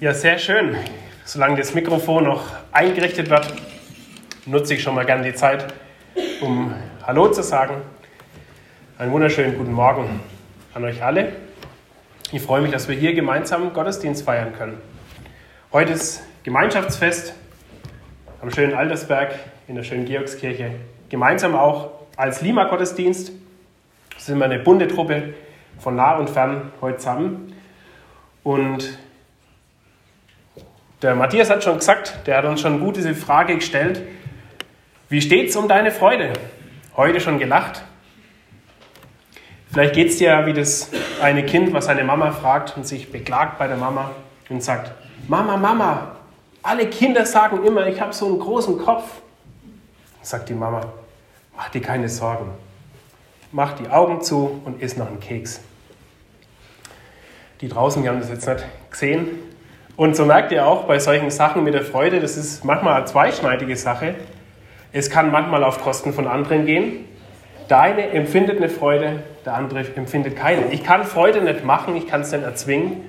Ja, sehr schön. Solange das Mikrofon noch eingerichtet wird, nutze ich schon mal gerne die Zeit, um Hallo zu sagen. Einen wunderschönen guten Morgen an euch alle. Ich freue mich, dass wir hier gemeinsam Gottesdienst feiern können. Heute ist Gemeinschaftsfest am schönen Altersberg in der schönen Georgskirche. Gemeinsam auch als Lima-Gottesdienst sind wir eine bunte Truppe von nah und fern heute zusammen. Und der Matthias hat schon gesagt, der hat uns schon gut diese Frage gestellt. Wie steht es um deine Freude? Heute schon gelacht? Vielleicht geht es dir ja wie das eine Kind, was seine Mama fragt und sich beklagt bei der Mama und sagt, Mama, Mama, alle Kinder sagen immer, ich habe so einen großen Kopf. Sagt die Mama, mach dir keine Sorgen. Mach die Augen zu und iss noch einen Keks. Die draußen, die haben das jetzt nicht gesehen, und so merkt ihr auch bei solchen Sachen mit der Freude, das ist manchmal eine zweischneidige Sache. Es kann manchmal auf Kosten von anderen gehen. Der eine empfindet eine Freude, der andere empfindet keine. Ich kann Freude nicht machen, ich kann es nicht erzwingen.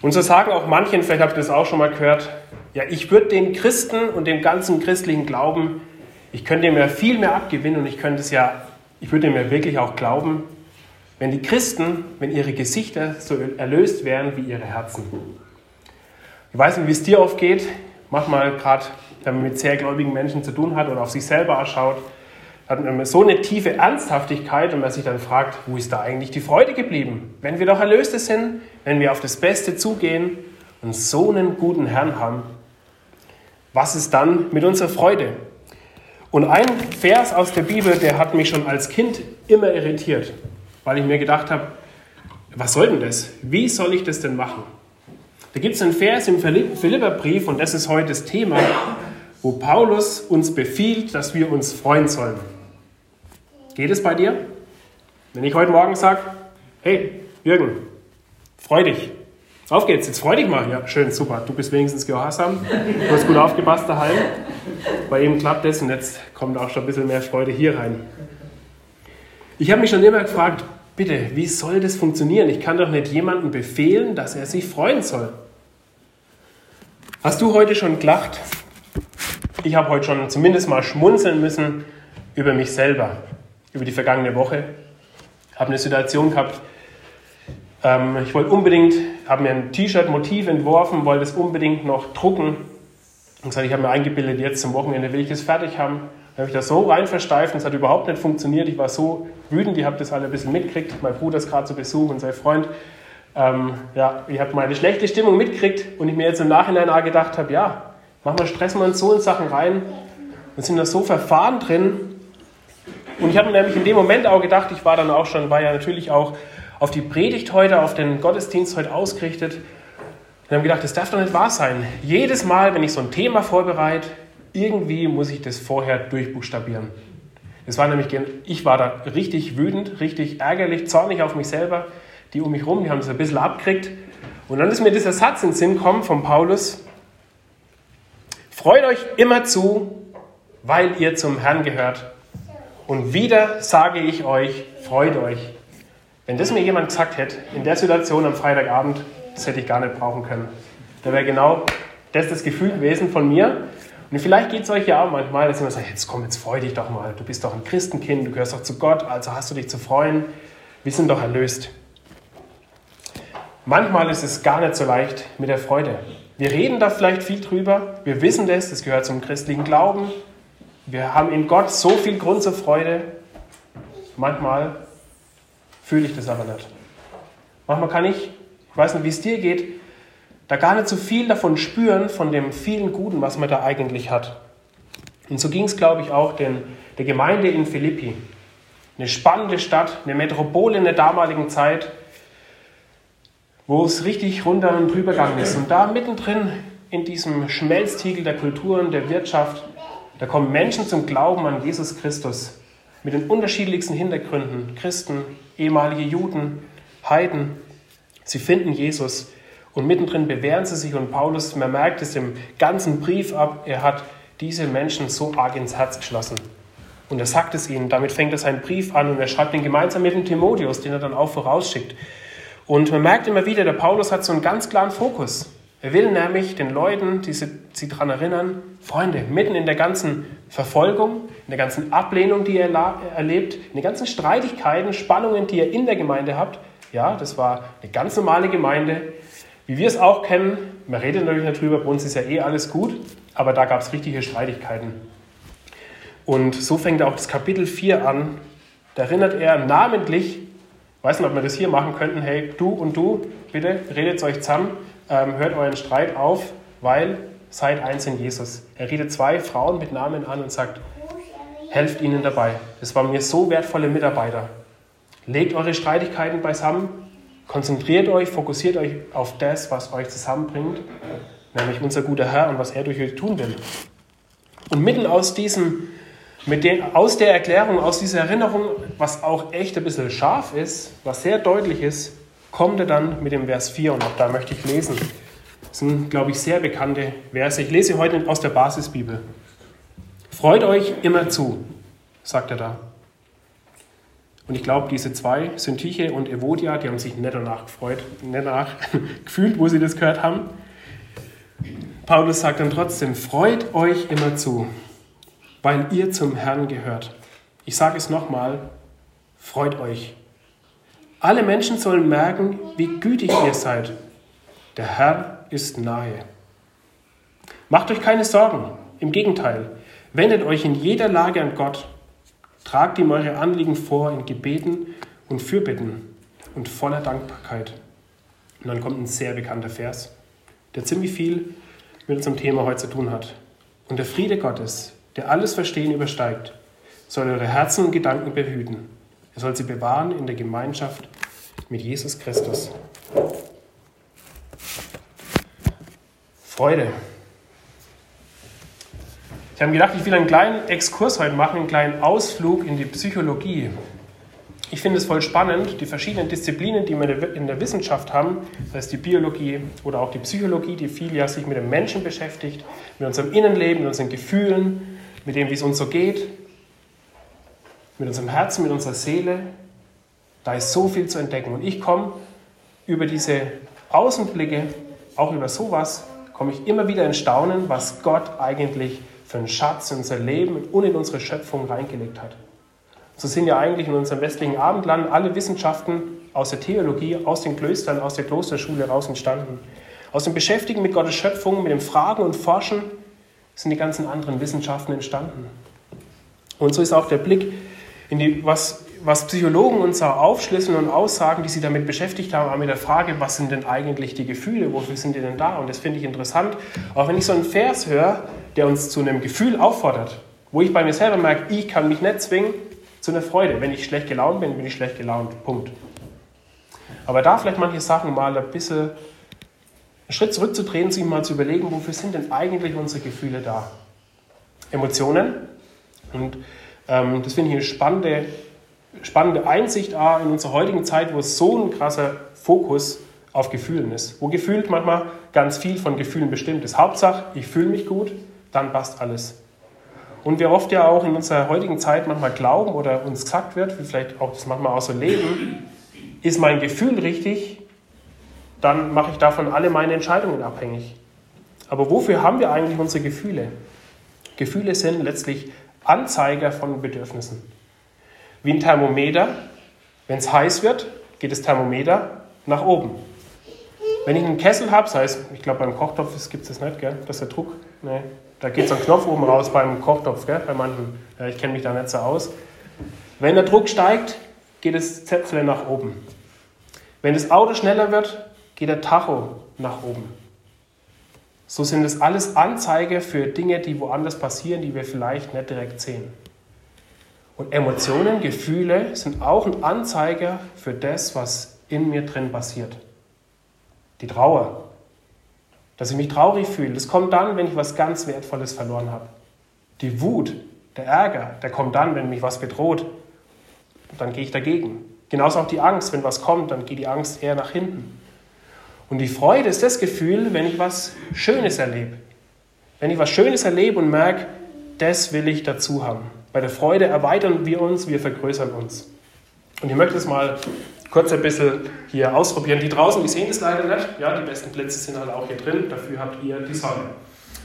Und so sagen auch manchen, vielleicht habt ihr das auch schon mal gehört, ja, ich würde den Christen und dem ganzen christlichen Glauben, ich könnte mir viel mehr abgewinnen und ich könnte es ja, ich würde mir wirklich auch glauben, wenn die Christen, wenn ihre Gesichter so erlöst wären wie ihre Herzen. Ich weiß nicht, wie es dir oft geht. Manchmal, gerade wenn man mit sehr gläubigen Menschen zu tun hat oder auf sich selber erschaut, hat man so eine tiefe Ernsthaftigkeit und man sich dann fragt, wo ist da eigentlich die Freude geblieben? Wenn wir doch Erlöste sind, wenn wir auf das Beste zugehen und so einen guten Herrn haben, was ist dann mit unserer Freude? Und ein Vers aus der Bibel, der hat mich schon als Kind immer irritiert, weil ich mir gedacht habe, was soll denn das? Wie soll ich das denn machen? Da gibt es einen Vers im Philipperbrief, und das ist heute das Thema, wo Paulus uns befiehlt, dass wir uns freuen sollen. Geht es bei dir? Wenn ich heute Morgen sage, hey, Jürgen, freu dich. Auf geht's, jetzt freu dich mal. Ja, schön, super. Du bist wenigstens gehorsam. Du hast gut aufgepasst daheim. Bei ihm klappt es und jetzt kommt auch schon ein bisschen mehr Freude hier rein. Ich habe mich schon immer gefragt, bitte, wie soll das funktionieren? Ich kann doch nicht jemandem befehlen, dass er sich freuen soll. Hast du heute schon gelacht? Ich habe heute schon zumindest mal schmunzeln müssen über mich selber, über die vergangene Woche. Ich habe eine Situation gehabt, ähm, ich wollte unbedingt, habe mir ein T-Shirt-Motiv entworfen, wollte es unbedingt noch drucken. Und gesagt, ich habe mir eingebildet, jetzt zum Wochenende will ich es fertig haben. Dann habe ich das so rein versteift und es hat überhaupt nicht funktioniert. Ich war so wütend, ihr habt das alle ein bisschen mitgekriegt. Mein Bruder ist gerade zu Besuch und sein Freund ähm, ja, ich habe meine schlechte Stimmung mitgekriegt und ich mir jetzt im Nachhinein auch gedacht habe, ja, stressen wir uns so in Sachen rein und sind da so verfahren drin. Und ich habe mir nämlich in dem Moment auch gedacht, ich war dann auch schon, war ja natürlich auch auf die Predigt heute, auf den Gottesdienst heute ausgerichtet und habe gedacht, das darf doch nicht wahr sein. Jedes Mal, wenn ich so ein Thema vorbereite, irgendwie muss ich das vorher durchbuchstabieren. Das war nämlich, ich war da richtig wütend, richtig ärgerlich, zornig auf mich selber die um mich herum, die haben das ein bisschen abgekriegt. Und dann ist mir dieser Satz in den Sinn gekommen von Paulus. Freut euch immer zu, weil ihr zum Herrn gehört. Und wieder sage ich euch, freut euch. Wenn das mir jemand gesagt hätte, in der Situation am Freitagabend, das hätte ich gar nicht brauchen können. Da wäre genau das das Gefühl gewesen von mir. Und vielleicht geht es euch ja auch manchmal, dass ihr sagt, jetzt komm, jetzt freu dich doch mal. Du bist doch ein Christenkind, du gehörst doch zu Gott, also hast du dich zu freuen. Wir sind doch erlöst. Manchmal ist es gar nicht so leicht mit der Freude. Wir reden da vielleicht viel drüber, wir wissen das, das gehört zum christlichen Glauben. Wir haben in Gott so viel Grund zur Freude. Manchmal fühle ich das aber nicht. Manchmal kann ich, ich weiß nicht, wie es dir geht, da gar nicht so viel davon spüren, von dem vielen Guten, was man da eigentlich hat. Und so ging es, glaube ich, auch den, der Gemeinde in Philippi. Eine spannende Stadt, eine Metropole in der damaligen Zeit, wo es richtig runter und drüber gegangen ist. Und da mittendrin in diesem Schmelztiegel der Kulturen, der Wirtschaft, da kommen Menschen zum Glauben an Jesus Christus mit den unterschiedlichsten Hintergründen. Christen, ehemalige Juden, Heiden. Sie finden Jesus und mittendrin bewähren sie sich und Paulus, man merkt es im ganzen Brief ab, er hat diese Menschen so arg ins Herz geschlossen. Und er sagt es ihnen, damit fängt er seinen Brief an und er schreibt ihn gemeinsam mit dem Timotheus, den er dann auch vorausschickt. Und man merkt immer wieder, der Paulus hat so einen ganz klaren Fokus. Er will nämlich den Leuten, die sie, daran erinnern, Freunde, mitten in der ganzen Verfolgung, in der ganzen Ablehnung, die ihr erlebt, in den ganzen Streitigkeiten, Spannungen, die ihr in der Gemeinde habt, ja, das war eine ganz normale Gemeinde, wie wir es auch kennen. Man redet natürlich drüber, bei uns ist ja eh alles gut, aber da gab es richtige Streitigkeiten. Und so fängt auch das Kapitel 4 an. Da erinnert er namentlich, ich weiß nicht, ob wir das hier machen könnten, hey, du und du, bitte redet euch zusammen ähm, hört euren Streit auf, weil seid eins in Jesus. Er redet zwei Frauen mit Namen an und sagt, helft ihnen dabei. Das waren mir so wertvolle Mitarbeiter. Legt eure Streitigkeiten beisammen, konzentriert euch, fokussiert euch auf das, was euch zusammenbringt, nämlich unser guter Herr und was er durch euch tun will. Und mitten aus diesem, mit den, aus der Erklärung, aus dieser Erinnerung, was auch echt ein bisschen scharf ist, was sehr deutlich ist, kommt er dann mit dem Vers 4 und auch da möchte ich lesen. Das sind, glaube ich, sehr bekannte Verse. Ich lese heute aus der Basisbibel. Freut euch immer zu, sagt er da. Und ich glaube, diese zwei, Syntyche und Evodia, die haben sich nicht danach gefreut, nicht danach gefühlt, wo sie das gehört haben. Paulus sagt dann trotzdem, freut euch immer zu, weil ihr zum Herrn gehört. Ich sage es nochmal, freut euch. Alle Menschen sollen merken, wie gütig ihr seid. Der Herr ist nahe. Macht euch keine Sorgen. Im Gegenteil, wendet euch in jeder Lage an Gott. Tragt ihm eure Anliegen vor in Gebeten und Fürbitten und voller Dankbarkeit. Und dann kommt ein sehr bekannter Vers, der ziemlich viel mit unserem Thema heute zu tun hat. Und der Friede Gottes, der alles Verstehen übersteigt, soll eure Herzen und Gedanken behüten er soll sie bewahren in der Gemeinschaft mit Jesus Christus. Freude. Ich habe gedacht, ich will einen kleinen Exkurs heute machen, einen kleinen Ausflug in die Psychologie. Ich finde es voll spannend, die verschiedenen Disziplinen, die wir in der Wissenschaft haben, das heißt die Biologie oder auch die Psychologie, die viel ja sich mit dem Menschen beschäftigt, mit unserem Innenleben, mit unseren Gefühlen, mit dem, wie es uns so geht, mit unserem Herzen, mit unserer Seele. Da ist so viel zu entdecken. Und ich komme über diese Außenblicke, auch über sowas, komme ich immer wieder in Staunen, was Gott eigentlich für einen Schatz in unser Leben und in unsere Schöpfung reingelegt hat. So sind ja eigentlich in unserem westlichen Abendland alle Wissenschaften aus der Theologie, aus den Klöstern, aus der Klosterschule raus entstanden. Aus dem Beschäftigen mit Gottes Schöpfung, mit dem Fragen und Forschen sind die ganzen anderen Wissenschaften entstanden. Und so ist auch der Blick in die, was, was Psychologen uns auch aufschlüsseln und aussagen, die sich damit beschäftigt haben, auch mit der Frage, was sind denn eigentlich die Gefühle, wofür sind die denn da? Und das finde ich interessant. Auch wenn ich so einen Vers höre, der uns zu einem Gefühl auffordert, wo ich bei mir selber merke, ich kann mich nicht zwingen zu einer Freude. Wenn ich schlecht gelaunt bin, bin ich schlecht gelaunt. Punkt. Aber da vielleicht manche Sachen mal ein bisschen Schritt zurückzudrehen, sich mal zu überlegen, wofür sind denn eigentlich unsere Gefühle da? Emotionen. Und ähm, das finde ich eine spannende, spannende Einsicht in unserer heutigen Zeit, wo es so ein krasser Fokus auf Gefühlen ist. Wo gefühlt manchmal ganz viel von Gefühlen bestimmt ist. Hauptsache, ich fühle mich gut, dann passt alles. Und wir oft ja auch in unserer heutigen Zeit manchmal glauben oder uns gesagt wird, wie vielleicht auch das manchmal auch so leben, ist mein Gefühl richtig, dann mache ich davon alle meine Entscheidungen abhängig. Aber wofür haben wir eigentlich unsere Gefühle? Gefühle sind letztlich Anzeiger von Bedürfnissen. Wie ein Thermometer, wenn es heiß wird, geht das Thermometer nach oben. Wenn ich einen Kessel habe, das heißt, ich glaube beim Kochtopf gibt es das nicht, gell? dass der Druck, ne, da geht so ein Knopf oben raus beim Kochtopf, gell? bei manchen, ja, ich kenne mich da nicht so aus. Wenn der Druck steigt, geht das Zäpfle nach oben. Wenn das Auto schneller wird, geht der Tacho nach oben. So sind es alles Anzeiger für Dinge, die woanders passieren, die wir vielleicht nicht direkt sehen. Und Emotionen, Gefühle sind auch ein Anzeiger für das, was in mir drin passiert. Die Trauer, dass ich mich traurig fühle, das kommt dann, wenn ich was ganz Wertvolles verloren habe. Die Wut, der Ärger, der kommt dann, wenn mich was bedroht. Dann gehe ich dagegen. Genauso auch die Angst, wenn was kommt, dann geht die Angst eher nach hinten. Und die Freude ist das Gefühl, wenn ich was Schönes erlebe. Wenn ich was Schönes erlebe und merke, das will ich dazu haben. Bei der Freude erweitern wir uns, wir vergrößern uns. Und ich möchte es mal kurz ein bisschen hier ausprobieren. Die draußen, die sehen es leider nicht. Ja, die besten Plätze sind halt auch hier drin. Dafür habt ihr die Sonne.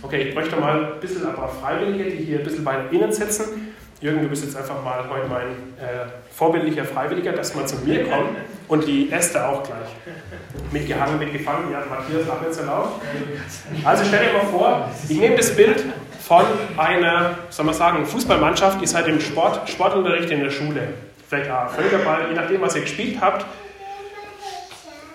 Okay, ich möchte mal ein bisschen aber Freiwillige, die hier ein bisschen weiter innen sitzen. Jürgen, du bist jetzt einfach mal heute mein äh, vorbildlicher Freiwilliger, dass mal zu mir kommt und die Äste auch gleich. Mitgehangen, mitgefangen, ja, Matthias, lach jetzt erlaubt. Also stell dir mal vor, ich nehme das Bild von einer, soll man sagen, Fußballmannschaft, ihr seid im Sport, Sportunterricht in der Schule. Vielleicht auch Völkerball, je nachdem, was ihr gespielt habt.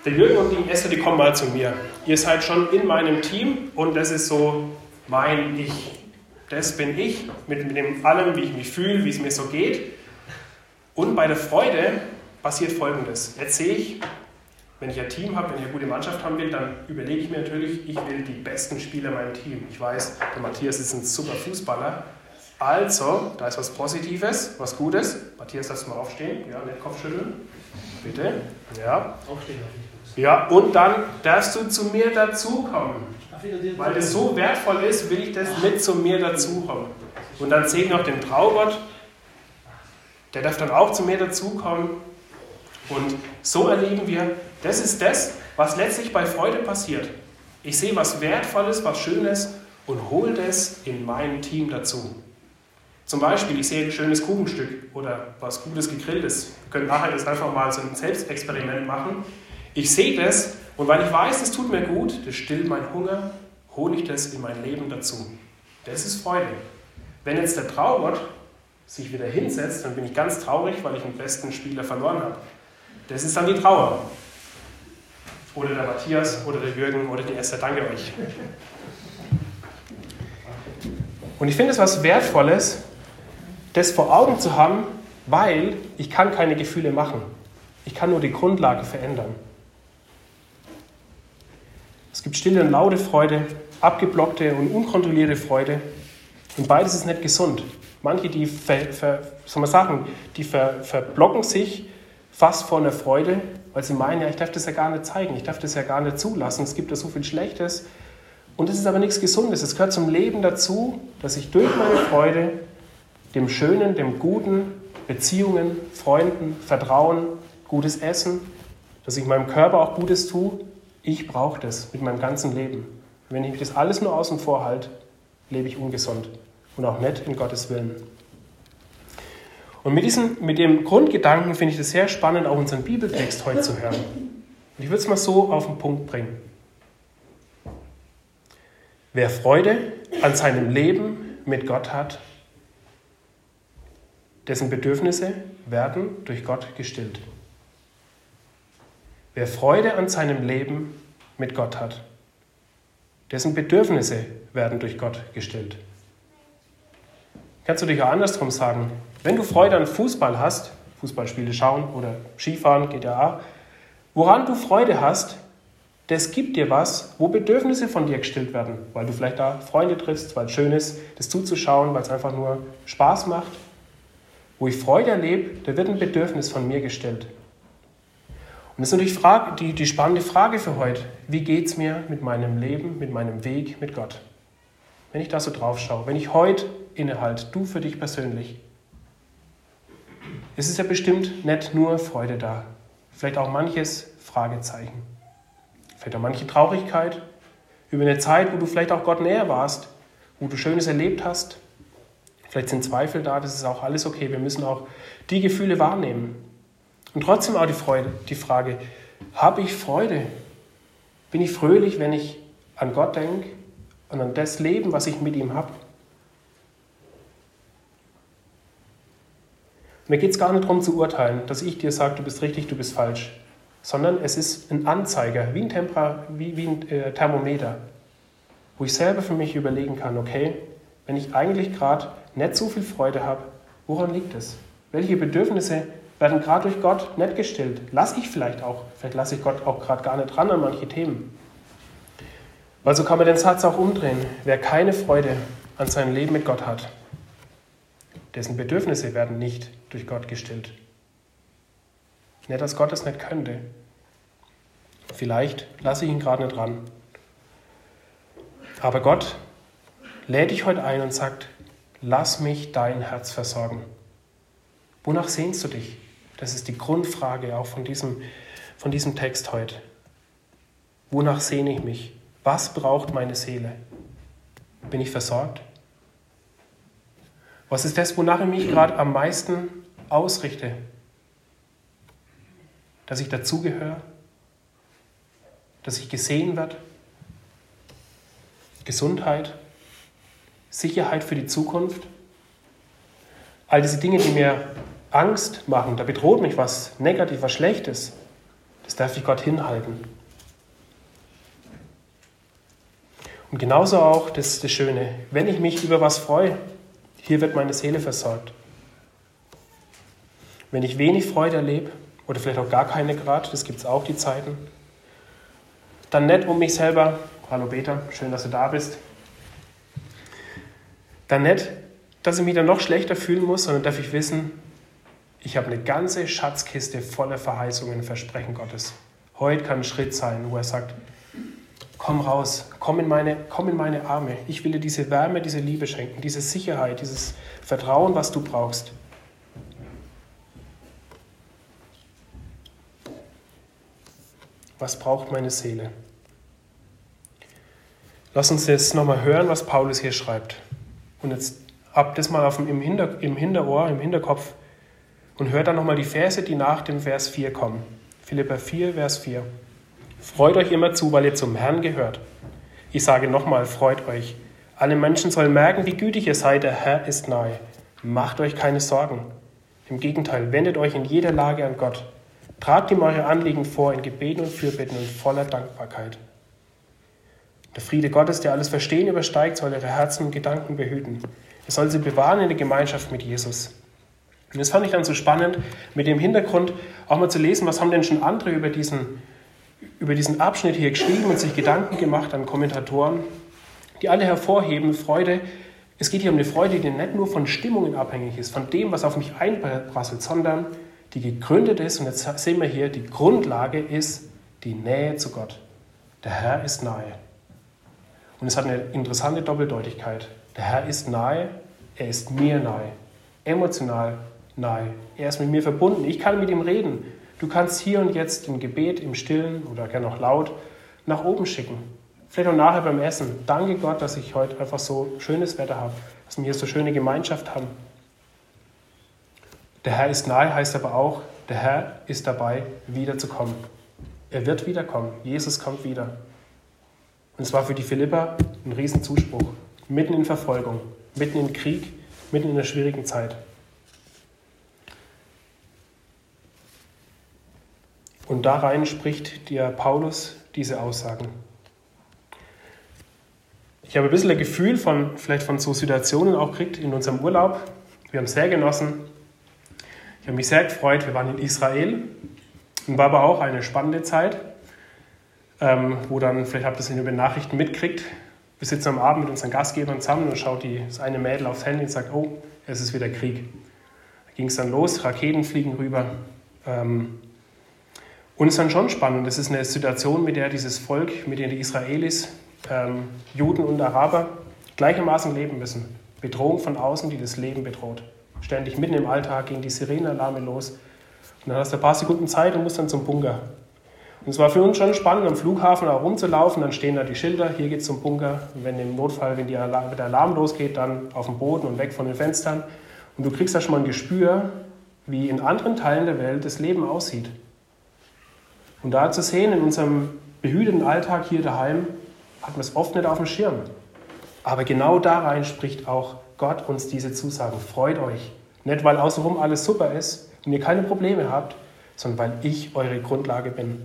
Der Jürgen und die Esther, die kommen mal zu mir. Ihr seid schon in meinem Team und das ist so mein Ich. Das bin ich mit, mit dem allem, wie ich mich fühle, wie es mir so geht. Und bei der Freude passiert Folgendes. Jetzt sehe ich, wenn ich ein Team habe, wenn ich eine gute Mannschaft haben will, dann überlege ich mir natürlich, ich will die besten Spieler in meinem Team. Ich weiß, der Matthias ist ein super Fußballer. Also, da ist was Positives, was Gutes. Matthias, darfst du mal aufstehen? Ja, nicht Kopfschütteln. Bitte. Ja. Aufstehen. Ja, und dann darfst du zu mir dazukommen. Weil das so wertvoll ist, will ich das mit zu mir dazukommen. Und dann sehe ich noch den Traugott, der darf dann auch zu mir dazukommen. Und so erleben wir, das ist das, was letztlich bei Freude passiert. Ich sehe was Wertvolles, was Schönes und hole das in mein Team dazu. Zum Beispiel, ich sehe ein schönes Kuchenstück oder was Gutes gegrilltes. Wir können nachher das einfach mal so ein Selbstexperiment machen. Ich sehe das und weil ich weiß, es tut mir gut, das stillt meinen Hunger, hole ich das in mein Leben dazu. Das ist Freude. Wenn jetzt der Traugott sich wieder hinsetzt, dann bin ich ganz traurig, weil ich den besten Spieler verloren habe. Das ist dann die Trauer. Oder der Matthias, oder der Jürgen, oder die Esther. Danke euch. Und ich finde es was Wertvolles, das vor Augen zu haben, weil ich kann keine Gefühle machen. Ich kann nur die Grundlage verändern. Es gibt stille und laute Freude, abgeblockte und unkontrollierte Freude. Und beides ist nicht gesund. Manche, die, ver, ver, soll man sagen, die ver, verblocken sich fast vor einer Freude, weil sie meinen, ja, ich darf das ja gar nicht zeigen, ich darf das ja gar nicht zulassen, es gibt ja so viel Schlechtes. Und es ist aber nichts Gesundes. Es gehört zum Leben dazu, dass ich durch meine Freude dem Schönen, dem Guten, Beziehungen, Freunden, Vertrauen, gutes Essen, dass ich meinem Körper auch Gutes tue, ich brauche das mit meinem ganzen Leben. Wenn ich das alles nur außen vor halte, lebe ich ungesund und auch nicht in Gottes Willen. Und mit, diesem, mit dem Grundgedanken finde ich es sehr spannend, auch unseren Bibeltext heute zu hören. Und ich würde es mal so auf den Punkt bringen. Wer Freude an seinem Leben mit Gott hat, dessen Bedürfnisse werden durch Gott gestillt. Wer Freude an seinem Leben mit Gott hat, dessen Bedürfnisse werden durch Gott gestillt. Kannst du dich auch andersrum sagen, wenn du Freude an Fußball hast, Fußballspiele schauen oder Skifahren, geht ja auch, woran du Freude hast, das gibt dir was, wo Bedürfnisse von dir gestillt werden, weil du vielleicht da Freunde triffst, weil es schön ist, das zuzuschauen, weil es einfach nur Spaß macht. Wo ich Freude erlebe, da wird ein Bedürfnis von mir gestellt. Und das ist natürlich Frage, die, die spannende Frage für heute. Wie geht es mir mit meinem Leben, mit meinem Weg mit Gott? Wenn ich da so drauf schaue, wenn ich heute innehalte, du für dich persönlich, ist es ja bestimmt nicht nur Freude da. Vielleicht auch manches Fragezeichen. Vielleicht auch manche Traurigkeit über eine Zeit, wo du vielleicht auch Gott näher warst, wo du Schönes erlebt hast. Vielleicht sind Zweifel da, das ist auch alles okay. Wir müssen auch die Gefühle wahrnehmen. Und trotzdem auch die, Freude, die Frage, habe ich Freude? Bin ich fröhlich, wenn ich an Gott denke und an das Leben, was ich mit ihm habe? Mir geht es gar nicht darum zu urteilen, dass ich dir sage, du bist richtig, du bist falsch, sondern es ist ein Anzeiger, wie ein, Temper, wie, wie ein äh, Thermometer, wo ich selber für mich überlegen kann, okay, wenn ich eigentlich gerade nicht so viel Freude habe, woran liegt es? Welche Bedürfnisse werden gerade durch Gott nicht gestillt. Lass ich vielleicht auch. Vielleicht lasse ich Gott auch gerade gar nicht dran an manche Themen. Weil so kann man den Satz auch umdrehen. Wer keine Freude an seinem Leben mit Gott hat, dessen Bedürfnisse werden nicht durch Gott gestillt. Nicht, dass Gott es nicht könnte. Vielleicht lasse ich ihn gerade nicht dran. Aber Gott lädt dich heute ein und sagt, lass mich dein Herz versorgen. Wonach sehnst du dich? Das ist die Grundfrage auch von diesem, von diesem Text heute. Wonach sehne ich mich? Was braucht meine Seele? Bin ich versorgt? Was ist das, wonach ich mich gerade am meisten ausrichte? Dass ich dazugehöre? Dass ich gesehen werde? Gesundheit? Sicherheit für die Zukunft? All diese Dinge, die mir Angst machen, da bedroht mich was Negatives, was Schlechtes, das darf ich Gott hinhalten. Und genauso auch das, das Schöne, wenn ich mich über was freue, hier wird meine Seele versorgt. Wenn ich wenig Freude erlebe, oder vielleicht auch gar keine gerade, das gibt es auch die Zeiten, dann nicht um mich selber, hallo Peter, schön, dass du da bist, dann nicht, dass ich mich dann noch schlechter fühlen muss, sondern darf ich wissen, ich habe eine ganze Schatzkiste voller Verheißungen, Versprechen Gottes. Heute kann ein Schritt sein, wo er sagt, komm raus, komm in, meine, komm in meine Arme. Ich will dir diese Wärme, diese Liebe schenken, diese Sicherheit, dieses Vertrauen, was du brauchst. Was braucht meine Seele? Lass uns jetzt nochmal hören, was Paulus hier schreibt. Und jetzt habt das mal auf dem, im, Hinter, im Hinterohr, im Hinterkopf und hört dann nochmal die Verse, die nach dem Vers 4 kommen. Philippa 4, Vers 4. Freut euch immer zu, weil ihr zum Herrn gehört. Ich sage nochmal, freut euch. Alle Menschen sollen merken, wie gütig ihr seid, der Herr ist nahe. Macht euch keine Sorgen. Im Gegenteil, wendet euch in jeder Lage an Gott. Tragt ihm eure Anliegen vor in Gebeten und Fürbitten und voller Dankbarkeit. Der Friede Gottes, der alles Verstehen übersteigt, soll eure Herzen und Gedanken behüten. Er soll sie bewahren in der Gemeinschaft mit Jesus. Und das fand ich dann so spannend, mit dem Hintergrund auch mal zu lesen, was haben denn schon andere über diesen über diesen Abschnitt hier geschrieben und sich Gedanken gemacht an Kommentatoren, die alle hervorheben, Freude, es geht hier um eine Freude, die nicht nur von Stimmungen abhängig ist, von dem, was auf mich einprasselt, sondern die gegründet ist, und jetzt sehen wir hier, die Grundlage ist die Nähe zu Gott. Der Herr ist nahe. Und es hat eine interessante Doppeldeutigkeit. Der Herr ist nahe, er ist mir nahe, emotional nahe. Er ist mit mir verbunden. Ich kann mit ihm reden. Du kannst hier und jetzt im Gebet, im Stillen oder gerne auch laut nach oben schicken. Vielleicht auch nachher beim Essen. Danke Gott, dass ich heute einfach so schönes Wetter habe, dass wir hier so schöne Gemeinschaft haben. Der Herr ist nahe, heißt aber auch, der Herr ist dabei, wiederzukommen. Er wird wiederkommen. Jesus kommt wieder. Und zwar für die Philipper ein Riesenzuspruch. Mitten in Verfolgung, mitten in Krieg, mitten in einer schwierigen Zeit. Und da rein spricht der Paulus diese Aussagen. Ich habe ein bisschen ein Gefühl von, vielleicht von so Situationen auch gekriegt in unserem Urlaub. Wir haben es sehr genossen. Ich habe mich sehr gefreut. Wir waren in Israel und war aber auch eine spannende Zeit, ähm, wo dann, vielleicht habt ihr es in den Nachrichten mitgekriegt, wir sitzen am Abend mit unseren Gastgebern zusammen und schaut die, das eine Mädel aufs Handy und sagt, oh, es ist wieder Krieg. Da ging es dann los, Raketen fliegen rüber. Ähm, und es ist dann schon spannend. Das ist eine Situation, mit der dieses Volk, mit der die Israelis, ähm, Juden und Araber gleichermaßen leben müssen. Bedrohung von außen, die das Leben bedroht. Ständig mitten im Alltag gehen die Sirenenalarme los. Und dann hast du ein paar Sekunden Zeit und musst dann zum Bunker. Und es war für uns schon spannend, am Flughafen auch rumzulaufen. Dann stehen da die Schilder, hier geht es zum Bunker. Und wenn im Notfall, wenn, Alarm, der Alarm losgeht, dann auf dem Boden und weg von den Fenstern. Und du kriegst da schon mal ein Gespür, wie in anderen Teilen der Welt das Leben aussieht. Und da zu sehen, in unserem behüteten Alltag hier daheim, hat man es oft nicht auf dem Schirm. Aber genau da rein spricht auch Gott uns diese Zusagen. Freut euch. Nicht, weil außenrum alles super ist und ihr keine Probleme habt, sondern weil ich eure Grundlage bin.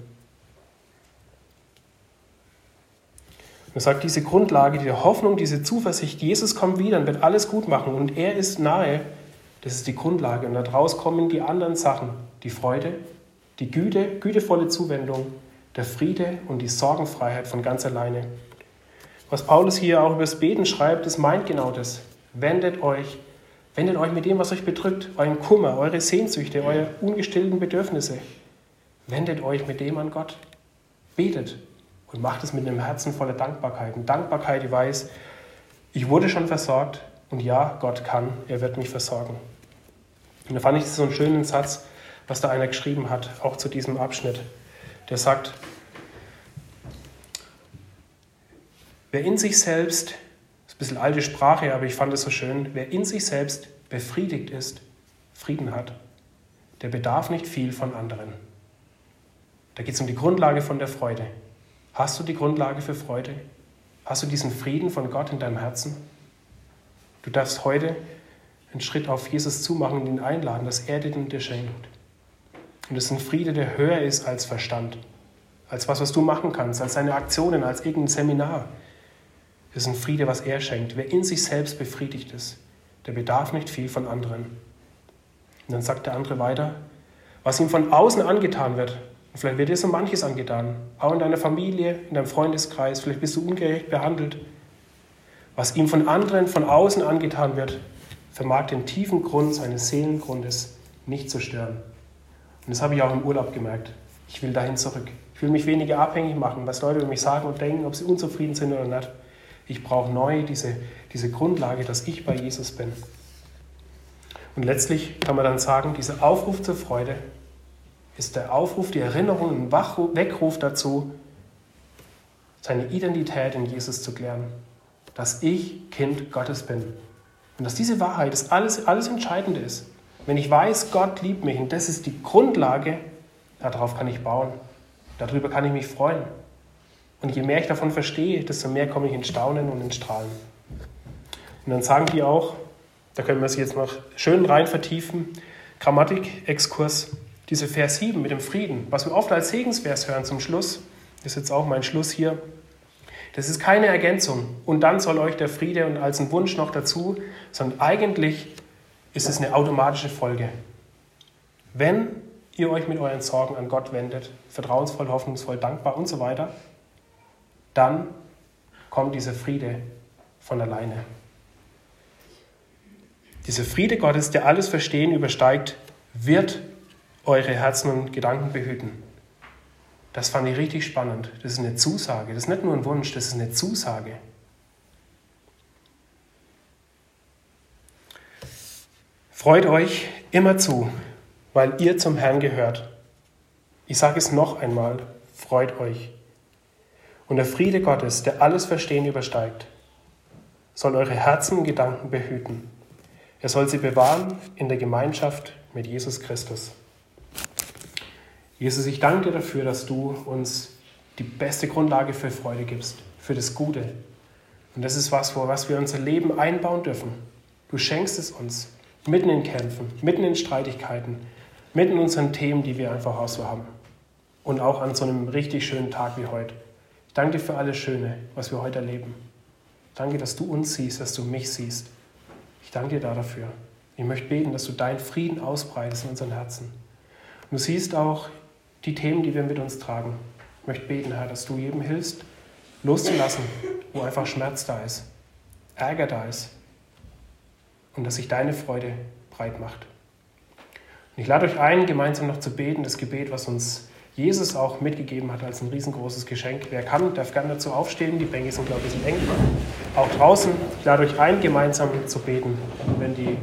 Er sagt, diese Grundlage, diese Hoffnung, diese Zuversicht, Jesus kommt wieder und wird alles gut machen und er ist nahe, das ist die Grundlage. Und daraus kommen die anderen Sachen, die Freude, die Güte, gütevolle Zuwendung, der Friede und die Sorgenfreiheit von ganz alleine. Was Paulus hier auch über das Beten schreibt, das meint genau das. Wendet euch, wendet euch mit dem, was euch bedrückt, euren Kummer, eure Sehnsüchte, eure ungestillten Bedürfnisse. Wendet euch mit dem an Gott. Betet und macht es mit einem Herzen voller Dankbarkeit. Und Dankbarkeit, die weiß, ich wurde schon versorgt und ja, Gott kann, er wird mich versorgen. Und da fand ich so einen schönen Satz, was da einer geschrieben hat, auch zu diesem Abschnitt. Der sagt, wer in sich selbst, das ist ein bisschen alte Sprache, aber ich fand es so schön, wer in sich selbst befriedigt ist, Frieden hat, der bedarf nicht viel von anderen. Da geht es um die Grundlage von der Freude. Hast du die Grundlage für Freude? Hast du diesen Frieden von Gott in deinem Herzen? Du darfst heute einen Schritt auf Jesus zumachen und ihn einladen, dass er dir den dir schenkt. Und es ist ein Friede, der höher ist als Verstand, als was, was du machen kannst, als deine Aktionen, als irgendein Seminar. Es ist ein Friede, was er schenkt. Wer in sich selbst befriedigt ist, der bedarf nicht viel von anderen. Und dann sagt der andere weiter, was ihm von außen angetan wird, und vielleicht wird dir so manches angetan, auch in deiner Familie, in deinem Freundeskreis, vielleicht bist du ungerecht behandelt. Was ihm von anderen von außen angetan wird, vermag den tiefen Grund seines Seelengrundes nicht zu stören. Und das habe ich auch im Urlaub gemerkt. Ich will dahin zurück. Ich will mich weniger abhängig machen, was Leute über mich sagen und denken, ob sie unzufrieden sind oder nicht. Ich brauche neu diese, diese Grundlage, dass ich bei Jesus bin. Und letztlich kann man dann sagen, dieser Aufruf zur Freude ist der Aufruf, die Erinnerung, ein Weckruf dazu, seine Identität in Jesus zu klären. Dass ich Kind Gottes bin. Und dass diese Wahrheit das alles, alles Entscheidende ist. Wenn ich weiß, Gott liebt mich und das ist die Grundlage, darauf kann ich bauen. Darüber kann ich mich freuen. Und je mehr ich davon verstehe, desto mehr komme ich in Staunen und in Strahlen. Und dann sagen die auch, da können wir es jetzt noch schön rein vertiefen, Grammatik-Exkurs, diese Vers 7 mit dem Frieden, was wir oft als Segensvers hören zum Schluss, ist jetzt auch mein Schluss hier. Das ist keine Ergänzung und dann soll euch der Friede und als ein Wunsch noch dazu, sondern eigentlich ist es eine automatische Folge. Wenn ihr euch mit euren Sorgen an Gott wendet, vertrauensvoll, hoffnungsvoll, dankbar und so weiter, dann kommt dieser Friede von alleine. Dieser Friede Gottes, der alles Verstehen übersteigt, wird eure Herzen und Gedanken behüten. Das fand ich richtig spannend. Das ist eine Zusage. Das ist nicht nur ein Wunsch, das ist eine Zusage. Freut euch immer zu, weil ihr zum Herrn gehört. Ich sage es noch einmal, freut euch. Und der Friede Gottes, der alles Verstehen übersteigt, soll eure Herzen und Gedanken behüten. Er soll sie bewahren in der Gemeinschaft mit Jesus Christus. Jesus, ich danke dir dafür, dass du uns die beste Grundlage für Freude gibst, für das Gute. Und das ist was, was wir unser Leben einbauen dürfen. Du schenkst es uns, mitten in Kämpfen, mitten in Streitigkeiten, mitten in unseren Themen, die wir einfach auch so haben. Und auch an so einem richtig schönen Tag wie heute. Ich danke dir für alles Schöne, was wir heute erleben. Danke, dass du uns siehst, dass du mich siehst. Ich danke dir da dafür. Ich möchte beten, dass du deinen Frieden ausbreitest in unseren Herzen. Und du siehst auch die Themen, die wir mit uns tragen. Ich möchte beten, Herr, dass du jedem hilfst, loszulassen, wo einfach Schmerz da ist, Ärger da ist und dass sich deine Freude breit macht. Und ich lade euch ein, gemeinsam noch zu beten, das Gebet, was uns Jesus auch mitgegeben hat als ein riesengroßes Geschenk. Wer kann, darf gerne dazu aufstehen. Die Bänke sind, glaube ich, ein bisschen eng. Auch draußen, ich lade euch ein, gemeinsam zu beten. Und wenn die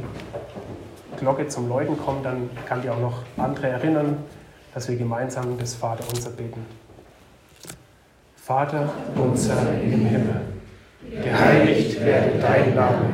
Glocke zum Läuten kommt, dann kann die auch noch andere erinnern, dass wir gemeinsam das Vaterunser beten. Vater unser im Himmel, geheiligt werde dein Name,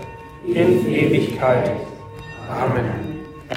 in Ewigkeit. Amen.